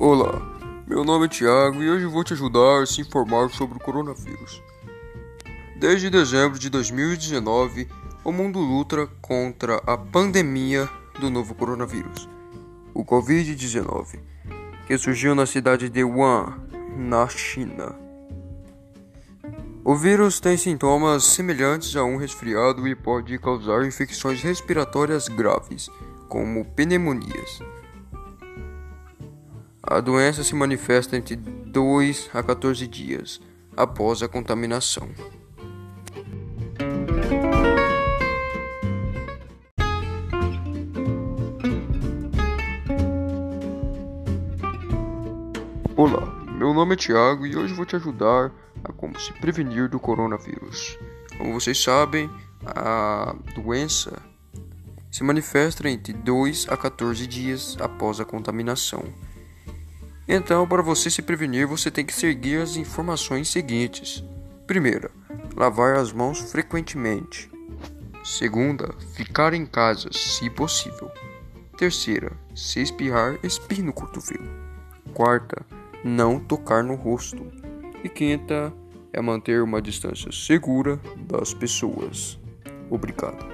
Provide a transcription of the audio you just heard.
Olá, meu nome é Thiago e hoje vou te ajudar a se informar sobre o coronavírus. Desde dezembro de 2019, o mundo luta contra a pandemia do novo coronavírus, o Covid-19, que surgiu na cidade de Wuhan, na China. O vírus tem sintomas semelhantes a um resfriado e pode causar infecções respiratórias graves, como pneumonias. A doença se manifesta entre 2 a 14 dias após a contaminação. Olá, meu nome é Thiago e hoje vou te ajudar a como se prevenir do coronavírus. Como vocês sabem, a doença se manifesta entre 2 a 14 dias após a contaminação. Então, para você se prevenir, você tem que seguir as informações seguintes. Primeira, lavar as mãos frequentemente. Segunda, ficar em casa, se possível. Terceira, se espirrar, espirre no cotovelo. Quarta, não tocar no rosto. E quinta, é manter uma distância segura das pessoas. Obrigado.